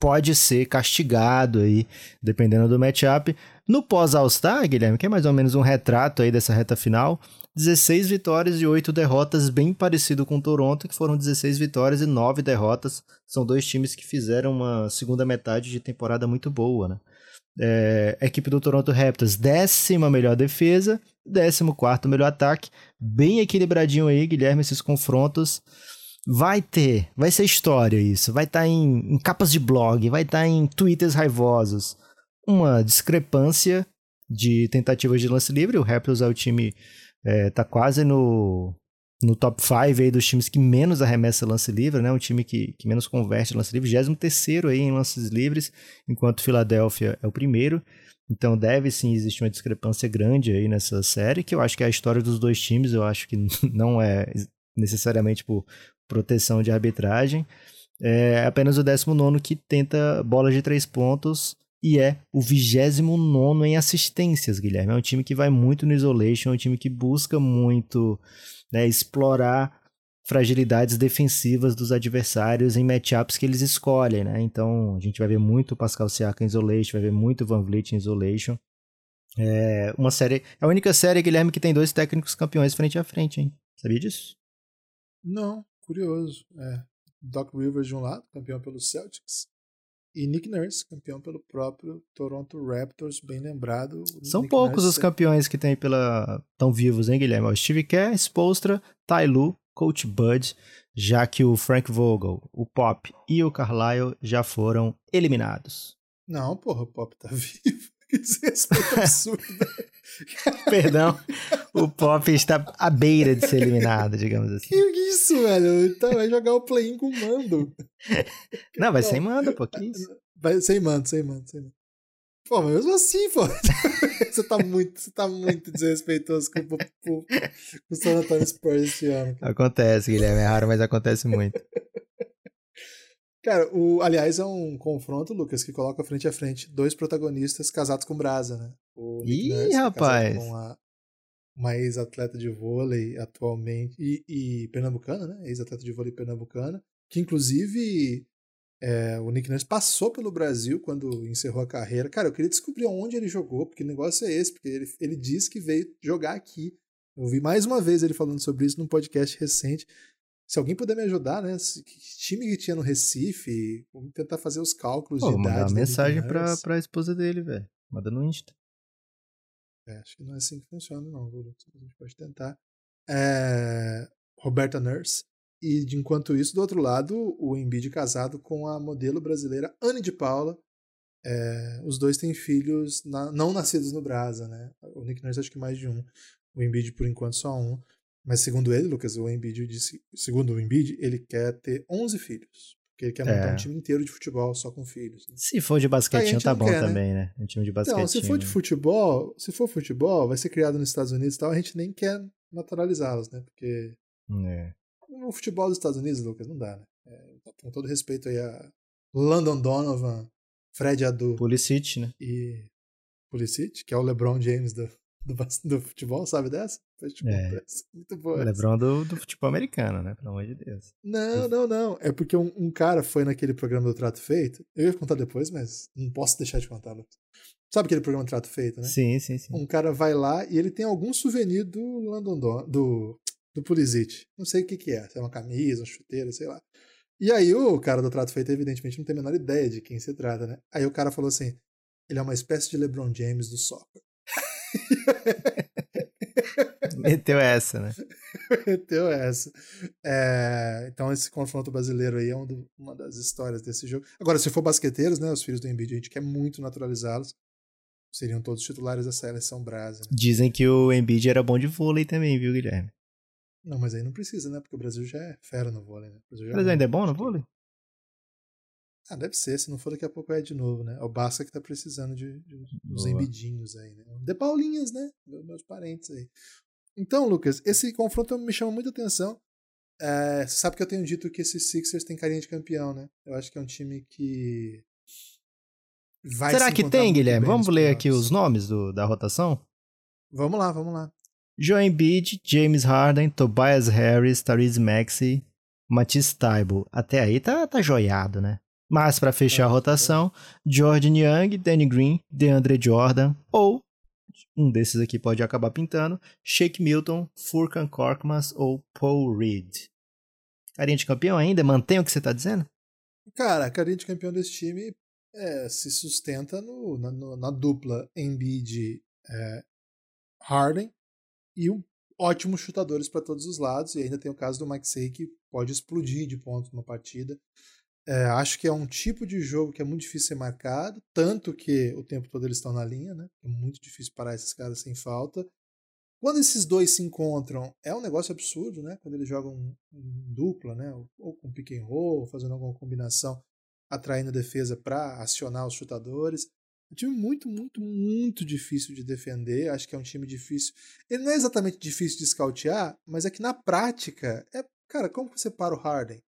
Speaker 3: pode ser castigado aí, dependendo do matchup. No pós-All-Star, Guilherme, que é mais ou menos um retrato aí dessa reta final, 16 vitórias e 8 derrotas, bem parecido com o Toronto, que foram 16 vitórias e 9 derrotas. São dois times que fizeram uma segunda metade de temporada muito boa, né? É, equipe do Toronto Raptors, décima melhor defesa, décimo quarto melhor ataque, bem equilibradinho aí, Guilherme, esses confrontos. Vai ter, vai ser história isso, vai estar tá em, em, capas de blog, vai estar tá em twitters raivosos. Uma discrepância de tentativas de lance livre, o Raptors é o time, é, tá quase no, no top 5 aí dos times que menos arremessa lance livre, né? Um time que, que menos converte lance livre, 23 aí em lances livres, enquanto Philadelphia é o primeiro. Então deve sim existir uma discrepância grande aí nessa série, que eu acho que é a história dos dois times, eu acho que não é necessariamente por proteção de arbitragem. É apenas o 19 que tenta bolas de três pontos e é o 29 em assistências, Guilherme. É um time que vai muito no isolation, é um time que busca muito né, explorar fragilidades defensivas dos adversários em matchups que eles escolhem, né? Então a gente vai ver muito Pascal Siakam em isolation, vai ver muito Van Vliet em isolation. É uma série, é a única série Guilherme que tem dois técnicos campeões frente a frente, hein? Sabia disso?
Speaker 2: Não, curioso. É. Doc Rivers de um lado, campeão pelo Celtics, e Nick Nurse, campeão pelo próprio Toronto Raptors, bem lembrado.
Speaker 3: São
Speaker 2: Nick
Speaker 3: poucos
Speaker 2: Nurse
Speaker 3: os campeões que tem pela tão vivos, hein, Guilherme? O Steve Kerr, Spolstra, Ty Lue, Coach Bud, já que o Frank Vogel, o Pop e o Carlisle já foram eliminados.
Speaker 2: Não, porra, o Pop tá vivo. Que desrespeito absurdo, velho.
Speaker 3: Perdão, o Pop está à beira de ser eliminado, digamos assim.
Speaker 2: Que isso, velho? Então vai jogar o play-in com mando.
Speaker 3: Não, vai sem manda, pô, que isso?
Speaker 2: Vai sem mando, sem mando, sem mando. Pô, mas mesmo assim, pô. você tá muito, você tá muito desrespeitoso com, com, com o San Antonio Spurs este ano. cara.
Speaker 3: Acontece, Guilherme, é raro, mas acontece muito.
Speaker 2: Cara, o, aliás, é um confronto, Lucas, que coloca frente a frente dois protagonistas casados com brasa, né? O
Speaker 3: Ih, Nurse, rapaz!
Speaker 2: Com a, uma ex-atleta de vôlei atualmente, e, e pernambucana, né? Ex-atleta de vôlei pernambucana, que inclusive é, o Nick Nurse passou pelo Brasil quando encerrou a carreira. Cara, eu queria descobrir onde ele jogou, porque o negócio é esse, porque ele, ele disse que veio jogar aqui. Eu vi mais uma vez ele falando sobre isso num podcast recente. Se alguém puder me ajudar, né? Que time que tinha no Recife, vamos tentar fazer os cálculos Pô, de idade.
Speaker 3: Mandar uma mensagem pra, pra esposa dele, velho. Manda no Insta.
Speaker 2: É, acho que não é assim que funciona, não, A gente pode tentar. É, Roberta Nurse, e de enquanto isso, do outro lado, o Embiid casado com a modelo brasileira Anne de Paula. É, os dois têm filhos na, não nascidos no Brasa, né? O Nick Nurse acho que mais de um. O Embiid, por enquanto, só um. Mas segundo ele, Lucas, o Embiid disse, segundo o Embiid, ele quer ter 11 filhos. Porque ele quer montar é. um time inteiro de futebol só com filhos. Né?
Speaker 3: Se for de basquetinho, tá bom quer, né? também, né? Um time de basquetinho.
Speaker 2: Então, se for de futebol, se for futebol, vai ser criado nos Estados Unidos e tal, a gente nem quer naturalizá-los, né? Porque
Speaker 3: é
Speaker 2: no futebol dos Estados Unidos, Lucas, não dá, né? É, com todo respeito aí a London Donovan, Fred Adu.
Speaker 3: Pulisic, né?
Speaker 2: E Pulisic, que é o LeBron James do, do, do futebol, sabe dessa?
Speaker 3: é. Muito boa. O LeBron do, do, futebol americano, né? Pelo amor de Deus.
Speaker 2: Não, não, não. É porque um, um, cara foi naquele programa do Trato Feito. Eu ia contar depois, mas não posso deixar de contar, Lucas. Sabe aquele programa do Trato Feito, né?
Speaker 3: Sim, sim, sim.
Speaker 2: Um cara vai lá e ele tem algum souvenir do London Don, do do Pulisic. Não sei o que, que é, se é uma camisa, uma chuteira, sei lá. E aí o cara do trato feito, evidentemente, não tem a menor ideia de quem se trata, né? Aí o cara falou assim: ele é uma espécie de LeBron James do soccer.
Speaker 3: Meteu essa, né?
Speaker 2: Meteu essa. É, então, esse confronto brasileiro aí é um do, uma das histórias desse jogo. Agora, se for basqueteiros, né? Os filhos do Embiid, a gente quer muito naturalizá-los. Seriam todos titulares da seleção brasileira. Né?
Speaker 3: Dizem que o Embiid era bom de vôlei também, viu, Guilherme?
Speaker 2: Não, mas aí não precisa, né? Porque o Brasil já é fera no vôlei, né? O
Speaker 3: Brasil ainda é bom no vôlei?
Speaker 2: Ah, deve ser. Se não for, daqui a pouco é de novo, né? É o Basca que tá precisando de, de uns embidinhos aí, né? De Paulinhas, né? Meus parentes aí. Então, Lucas, esse confronto me chama muita atenção. É, você sabe que eu tenho dito que esses Sixers têm carinha de campeão, né? Eu acho que é um time que.
Speaker 3: Vai Será que tem, Guilherme? Vamos ler aqui os nomes do, da rotação?
Speaker 2: Vamos lá, vamos lá.
Speaker 3: Joe Embiid, James Harden, Tobias Harris, Tariz Maxey, Matisse Taibo. Até aí tá, tá joiado, né? Mas para fechar a rotação, Jordan Young, Danny Green, DeAndre Jordan ou um desses aqui pode acabar pintando, Shake Milton, Furkan Korkmaz ou Paul Reed. Carinha de campeão ainda? Mantém o que você tá dizendo?
Speaker 2: Cara, a carinha de campeão desse time é, se sustenta no, na, no, na, dupla Embiid é, Harden e um, ótimos chutadores para todos os lados. E ainda tem o caso do Mike Say que pode explodir de ponto numa partida. É, acho que é um tipo de jogo que é muito difícil ser marcado, tanto que o tempo todo eles estão na linha, né? É muito difícil parar esses caras sem falta. Quando esses dois se encontram, é um negócio absurdo, né? Quando eles jogam em dupla, né? Ou com pick and roll, fazendo alguma combinação, atraindo a defesa para acionar os chutadores. Um time muito, muito, muito difícil de defender. Acho que é um time difícil. Ele não é exatamente difícil de scoutear, mas é que na prática, é, cara, como você para o Harden?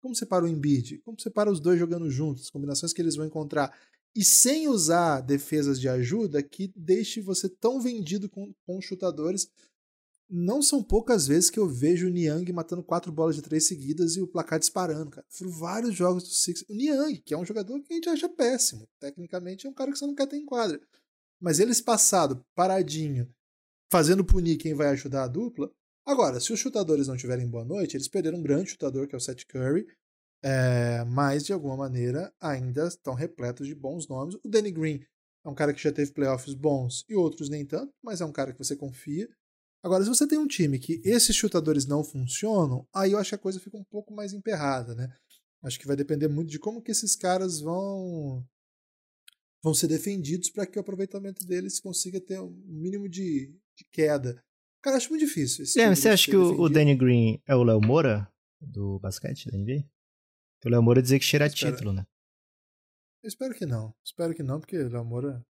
Speaker 2: Como você para o Embiid? Como você para os dois jogando juntos? As combinações que eles vão encontrar. E sem usar defesas de ajuda que deixe você tão vendido com, com chutadores não são poucas vezes que eu vejo o Niang matando quatro bolas de três seguidas e o placar disparando, cara. Foram vários jogos do Six. O Niang, que é um jogador que a gente acha péssimo. Tecnicamente é um cara que você não quer ter em quadra. Mas eles passado, paradinho, fazendo punir quem vai ajudar a dupla. Agora, se os chutadores não tiverem boa noite, eles perderam um grande chutador, que é o Seth Curry. É, mas, de alguma maneira, ainda estão repletos de bons nomes. O Danny Green é um cara que já teve playoffs bons e outros nem tanto, mas é um cara que você confia. Agora, se você tem um time que esses chutadores não funcionam, aí eu acho que a coisa fica um pouco mais emperrada, né? Acho que vai depender muito de como que esses caras vão vão ser defendidos para que o aproveitamento deles consiga ter um mínimo de, de queda. Cara, acho muito difícil.
Speaker 3: É, você acha que o, o Danny Green é o Léo Moura do basquete da NBA? o Léo Moura dizia que cheira espero, título, né?
Speaker 2: Eu espero que não. Espero que não, porque o Léo Moura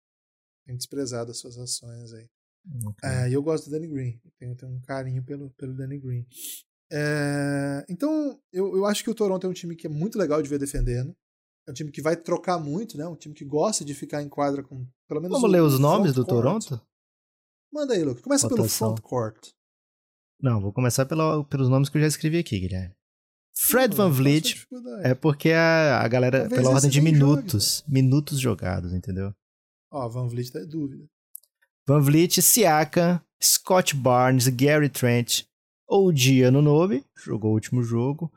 Speaker 2: tem desprezado as suas ações aí. Okay. É, e eu gosto do Danny Green. Tenho, tenho um carinho pelo, pelo Danny Green. É, então, eu, eu acho que o Toronto é um time que é muito legal de ver defendendo. É um time que vai trocar muito, né? Um time que gosta de ficar em quadra com pelo menos.
Speaker 3: Vamos
Speaker 2: o,
Speaker 3: ler os nomes do. Toronto?
Speaker 2: Manda aí, Lucas. Começa pelo front court.
Speaker 3: Não, vou começar pela- pelos nomes que eu já escescrevi aqui, Guilherme. Fred Van Vliet é porque a, a galera,
Speaker 2: Talvez
Speaker 3: pela ordem de
Speaker 2: nem jogue,
Speaker 3: minutos, minutos jogados, entendeu?
Speaker 2: Ó, Van Vliet tá em dúvida.
Speaker 3: Van Vliet, Siaka, Scott Barnes, Gary Trent, OG Anunobi, jogou o último jogo,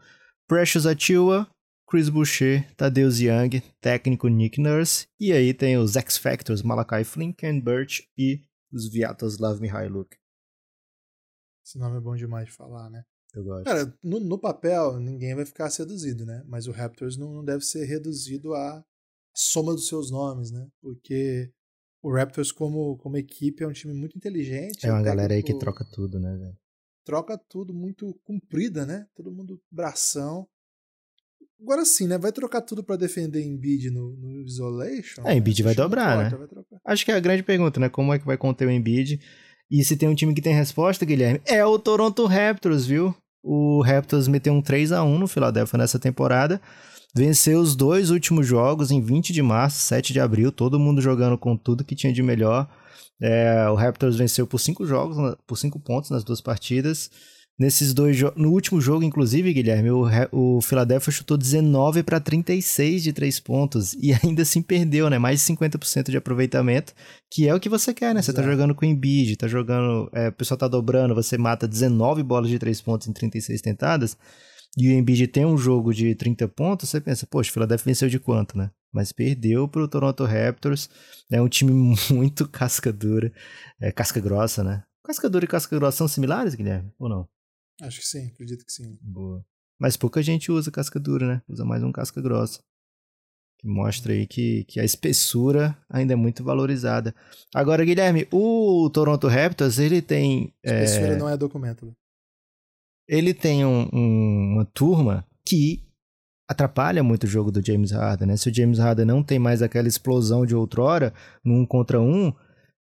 Speaker 3: Precious Achiuwa, Chris Boucher, Tadeusz Young, técnico Nick Nurse, e aí tem os X-Factors, Malachi Flynn, Ken Burch e os Vyatoslav Mihailuk.
Speaker 2: Esse nome é bom demais de falar, né?
Speaker 3: Eu gosto.
Speaker 2: Cara, no, no papel, ninguém vai ficar seduzido, né? Mas o Raptors não, não deve ser reduzido à soma dos seus nomes, né? Porque o Raptors, como, como equipe, é um time muito inteligente.
Speaker 3: é uma
Speaker 2: o
Speaker 3: galera aí que troca tudo, né, velho?
Speaker 2: Troca tudo muito comprida, né? Todo mundo bração. Agora sim, né? Vai trocar tudo pra defender Embiid no, no Isolation?
Speaker 3: É, Embiid vai dobrar,
Speaker 2: torta,
Speaker 3: né?
Speaker 2: vai trocar.
Speaker 3: Acho que é a grande pergunta, né? Como é que vai conter o Embiid? E se tem um time que tem resposta, Guilherme, é o Toronto Raptors, viu? O Raptors meteu um 3 a 1 no Philadelphia nessa temporada. Venceu os dois últimos jogos em 20 de março, 7 de abril, todo mundo jogando com tudo que tinha de melhor. É, o Raptors venceu por cinco jogos, por cinco pontos nas duas partidas. Nesses dois no último jogo, inclusive, Guilherme, o, o Philadelphia chutou 19 para 36 de três pontos e ainda assim perdeu, né? Mais de 50% de aproveitamento, que é o que você quer, né? Você tá jogando com o Embiid, tá jogando, é, o pessoal tá dobrando, você mata 19 bolas de três pontos em 36 tentadas. E o Embiid tem um jogo de 30 pontos, você pensa, poxa, o Philadelphia venceu de quanto, né? Mas perdeu pro Toronto Raptors. É um time muito casca dura, é, casca grossa, né? Casca dura e casca grossa são similares, Guilherme? Ou não?
Speaker 2: Acho que sim, acredito que sim.
Speaker 3: Boa. Mas pouca gente usa casca dura, né? Usa mais um casca grossa. Que mostra aí que, que a espessura ainda é muito valorizada. Agora, Guilherme, o Toronto Raptors, ele tem. é,
Speaker 2: Espessura não é documento. né?
Speaker 3: ele tem um- um- uma turma que atrapalha muito o jogo do James Harden, né? Se o James Harden não tem mais aquela explosão de outrora, num um contra um,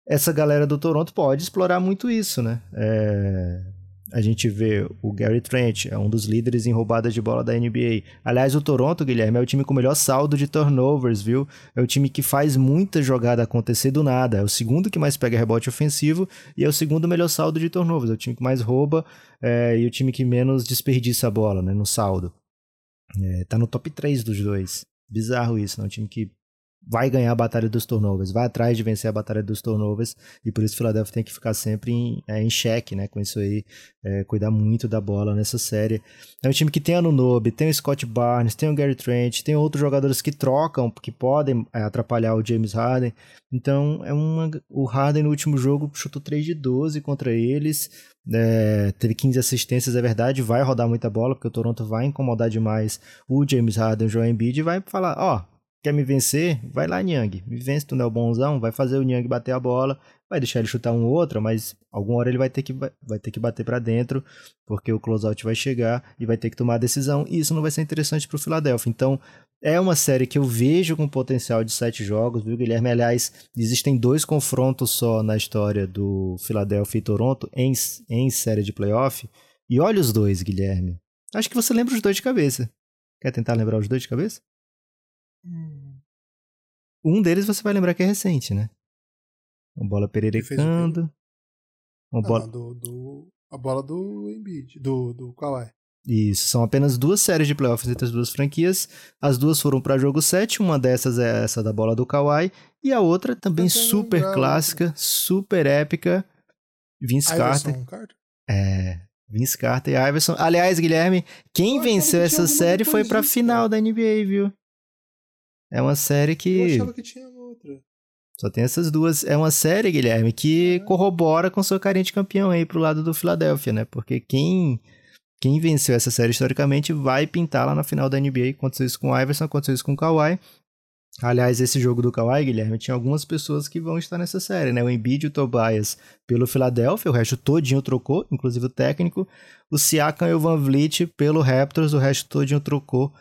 Speaker 3: essa galera do Toronto pode explorar muito isso, né? É, A gente vê o Gary Trent, é um dos líderes em roubada de bola da NBA. Aliás, o Toronto, Guilherme, é o time com o melhor saldo de turnovers, viu? É o time que faz muita jogada acontecer do nada. É o segundo que mais pega rebote ofensivo e é o segundo melhor saldo de turnovers. É o time que mais rouba é, e o time que menos desperdiça a bola, né? No saldo. É, tá no top 3 dos dois. Bizarro isso, né? Um time que vai ganhar a batalha dos turnovers, vai atrás de vencer a batalha dos turnovers, e por isso o Philadelphia tem que ficar sempre em, é, em xeque, né, com isso aí, é, cuidar muito da bola nessa série. É um time que tem a Nunobi, tem o Scott Barnes, tem o Gary Trent, tem outros jogadores que trocam, que podem é, atrapalhar o James Harden, então é uma, o Harden no último jogo chutou 3 de 12 contra eles, é, teve 15 assistências, é verdade, vai rodar muita bola, porque o Toronto vai incomodar demais o James Harden, o Joel Embiid, e vai falar, ó, quer me vencer? Vai lá, Niang. Me vence, tu não é o bonzão. Vai fazer o Niang bater a bola. Vai deixar ele chutar um ou outro, mas alguma hora ele vai ter que, vai ter que bater para dentro, porque o closeout vai chegar e vai ter que tomar a decisão. E isso não vai ser interessante pro Philadelphia. Então, é uma série que eu vejo com potencial de sete jogos, viu, Guilherme? Aliás, existem dois confrontos só na história do Philadelphia e Toronto em, em série de playoff. E olha os dois, Guilherme. Acho que você lembra os dois de cabeça. Quer tentar lembrar os dois de cabeça? Um deles você vai lembrar que é recente, né? Uma bola pererecando. Uma
Speaker 2: Não,
Speaker 3: bola...
Speaker 2: não, do, do, a bola do Embiid, do, do Kawhi.
Speaker 3: Isso, são apenas duas séries de playoffs entre as duas franquias. As duas foram para jogo 7, uma dessas é essa da bola do Kawhi, e a outra também
Speaker 2: Tentando
Speaker 3: super
Speaker 2: lembrar
Speaker 3: clássica, super épica, Vince Carter.
Speaker 2: Iverson Carter?
Speaker 3: É, Vince Carter e Iverson. Aliás, Guilherme, quem venceu
Speaker 2: que
Speaker 3: essa série foi
Speaker 2: disso,
Speaker 3: final da NBA, viu? É uma série
Speaker 2: Eu
Speaker 3: que
Speaker 2: achava que tinha outra.
Speaker 3: só tem essas duas. É uma série, Guilherme, que
Speaker 2: É.
Speaker 3: corrobora com seu carente campeão aí pro lado do Philadelphia, né? Porque quem quem venceu essa série historicamente vai pintar lá na final da NBA. Aconteceu isso com o Iverson, aconteceu isso com o Kawhi. Aliás, esse jogo do Kawhi, Guilherme, tinha algumas pessoas que vão estar nessa série, né? O Embiid e o Tobias pelo Philadelphia, o resto todinho trocou, inclusive o técnico. O Siakam e o Van Vliet pelo Raptors, o resto todinho trocou.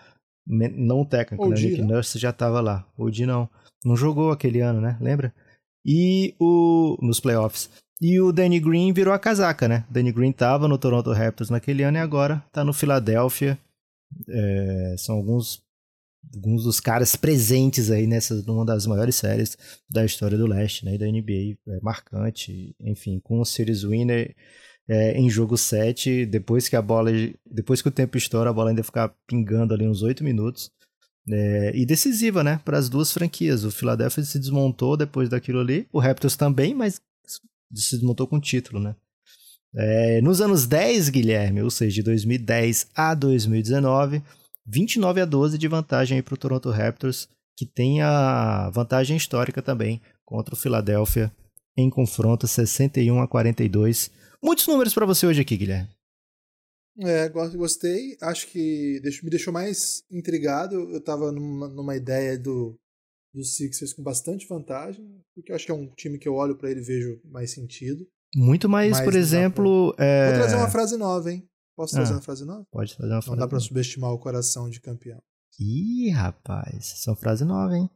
Speaker 3: Não o técnico, né? O
Speaker 2: OG,
Speaker 3: Nick? Nurse já tava lá. O Di não. Não jogou aquele ano, né? Lembra? E o... nos playoffs. E o Danny Green virou a casaca, né? O Danny Green tava no Toronto Raptors naquele ano e agora tá no Philadelphia. É, são alguns, alguns dos caras presentes aí nessa numa das maiores séries da história do leste, né? E da NBA, é marcante, enfim, com o series winner é, em jogo 7, depois que a bola, depois que o tempo estoura, a bola ainda ficar pingando ali uns 8 minutos. É, e decisiva, né, para as duas franquias. O Philadelphia se desmontou depois daquilo ali, o Raptors também, mas se desmontou com título, né? É, nos anos 10, Guilherme, ou seja, de 2010 a 2019, 29 a 12 de vantagem para o Toronto Raptors, que tem a vantagem histórica também contra o Philadelphia em confronto 61 a 42. Muitos números para você hoje aqui, Guilherme.
Speaker 2: É, gostei. Acho que me deixou mais intrigado. Eu tava numa, numa ideia do, do Sixers com bastante vantagem, porque eu acho que é um time que eu olho para ele e vejo mais sentido.
Speaker 3: Muito mais, Mas por exemplo.
Speaker 2: É... Vou trazer uma frase nova, hein? Posso trazer ah, uma frase nova?
Speaker 3: Pode trazer uma frase
Speaker 2: Não dá pra subestimar o coração de campeão.
Speaker 3: Ih, rapaz, essa é uma frase nova, hein?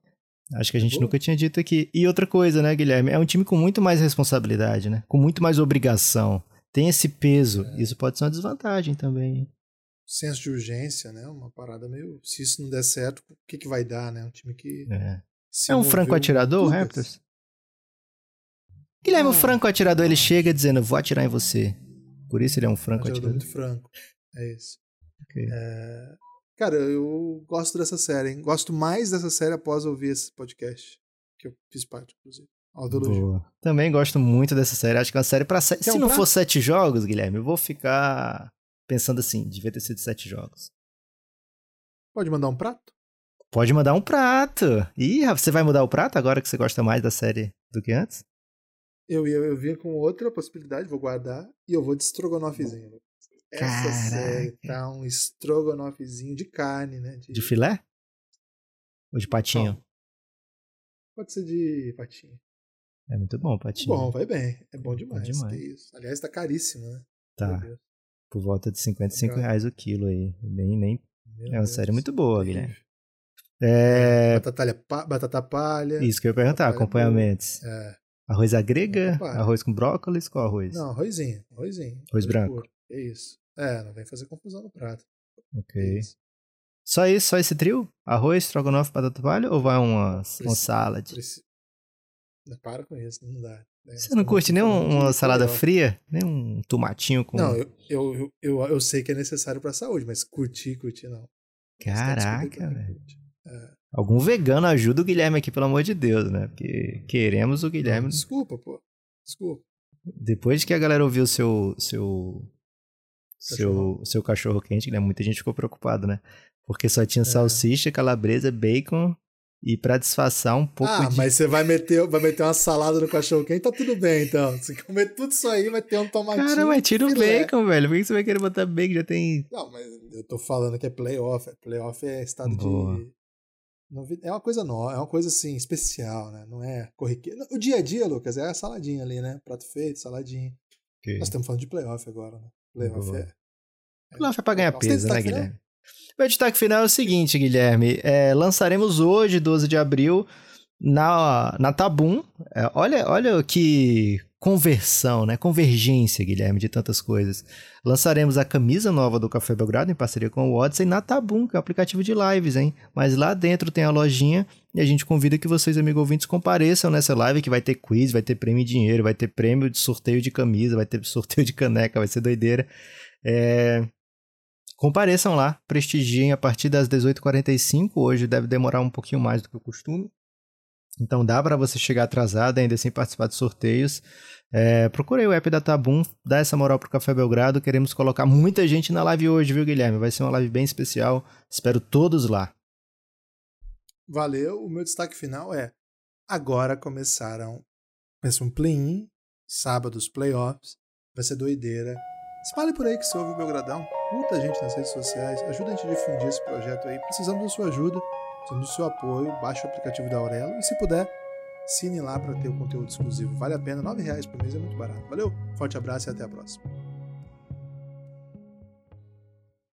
Speaker 3: Acho que a gente Boa. nunca tinha dito aqui. E outra coisa, né, Guilherme? É um time com muito mais responsabilidade, né? Com muito mais obrigação. Tem esse peso. É. Isso pode ser uma desvantagem também.
Speaker 2: Senso de urgência, né? Uma parada meio. Se isso não der certo, o que, que vai dar, né? Um time que.
Speaker 3: É, é um franco atirador, o Raptors? Guilherme, ah, o franco atirador, ele chega dizendo, vou atirar em você. Por isso ele é um franco atirador.
Speaker 2: muito franco. É isso. Okay. É... Cara, eu gosto dessa série, hein? Gosto mais dessa série após ouvir esse podcast. Que eu fiz parte, inclusive.
Speaker 3: Boa. Também gosto muito dessa série. Acho que é uma série pra sete. Se não prato? for sete jogos, Guilherme, eu vou ficar pensando assim: devia ter sido sete jogos.
Speaker 2: Pode mandar um prato?
Speaker 3: Pode mandar um prato. Ih, você vai mudar o prato agora que você gosta mais da série do que antes?
Speaker 2: Eu, eu, eu vinha com outra possibilidade, vou guardar, e eu vou de estrogonofezinho. Essa série tá um estrogonofezinho de carne, né?
Speaker 3: De, de filé? Ou de patinho? Não.
Speaker 2: Pode ser de patinho.
Speaker 3: É muito bom, patinho.
Speaker 2: Bom, vai bem. É bom demais. Bom demais. Aliás, tá caríssimo, né?
Speaker 3: Tá. Por volta de 55 reais o quilo aí. Nem, nem... é uma Deus. série muito boa, Guilherme.
Speaker 2: É... Batata, batata palha.
Speaker 3: Isso que eu ia perguntar, acompanhamentos. É. Arroz à grega? Arroz com brócolis? Qual arroz?
Speaker 2: Não, arrozinho. Arrozinho.
Speaker 3: Arroz branco. Puro.
Speaker 2: É isso. É, não vem fazer confusão no prato.
Speaker 3: Ok. É só isso, só esse trio? Arroz, estrogonofe, batata palha ou vai uma, Preci... um salad? Preci...
Speaker 2: Para com isso, não dá.
Speaker 3: Né? Você não curte nem uma salada fria? Nem um tomatinho com.
Speaker 2: Não, eu, eu, eu, eu sei que é necessário pra saúde, mas curtir, curtir não.
Speaker 3: Caraca, velho. É. Algum vegano ajuda o Guilherme aqui, pelo amor de Deus, né? Porque queremos o Guilherme. Não,
Speaker 2: desculpa, pô. Desculpa.
Speaker 3: Depois que a galera ouviu o seu, seu, seu, seu cachorro quente, né? Muita gente ficou preocupada, né? Porque só tinha é. salsicha, calabresa, bacon e para disfarçar um pouco
Speaker 2: ah,
Speaker 3: de...
Speaker 2: mas você vai meter, vai meter uma salada no cachorro quente, tá tudo bem, então. Se comer tudo isso aí, vai ter um tomatinho.
Speaker 3: Cara, mas tira o bacon, velho. Por que você vai querer botar bacon? Já tem...
Speaker 2: Não, mas eu tô falando que é playoff. Playoff é estado Boa. de... É uma coisa nova, é uma coisa assim, especial, né? Não é corriqueiro. O dia a dia, Lucas, é a saladinha ali, né? Prato feito, saladinha. Okay. Nós estamos falando de playoff agora, né? Boa. é
Speaker 3: não foi pra ganhar peso, né, Guilherme? Meu destaque final é o seguinte, Guilherme. É, lançaremos hoje, 12 de abril, na, na Tabum. É, olha, olha que conversão, né? Convergência, Guilherme, de tantas coisas. Lançaremos a camisa nova do Café Belgrado em parceria com o Odyssey na Tabum, que é o aplicativo de lives, hein? Mas lá dentro tem a lojinha e a gente convida que vocês, amigos ouvintes, compareçam nessa live que vai ter quiz, vai ter prêmio em dinheiro, vai ter prêmio de sorteio de camisa, vai ter sorteio de caneca, vai ser doideira. É... Compareçam lá, prestigiem a partir das 18h45. Hoje deve demorar um pouquinho mais do que o costume. Então dá para você chegar atrasado ainda sem participar de sorteios. É, procurei o app da Tabum, dá essa moral pro Café Belgrado. Queremos colocar muita gente na live hoje, viu, Guilherme? Vai ser uma live bem especial. Espero todos lá.
Speaker 2: Valeu. O meu destaque final é: agora começaram. Começa um play-in, sábados, playoffs. Vai ser doideira. Espalhe por aí que você ouve o Belgradão, curta a gente nas redes sociais, ajuda a gente a difundir esse projeto aí. Precisamos da sua ajuda, precisamos do seu apoio. Baixe o aplicativo da Aurelo e, se puder, assine lá para ter o conteúdo exclusivo. Vale a pena, R$ reais por mês é muito barato. Valeu, forte abraço e até a próxima.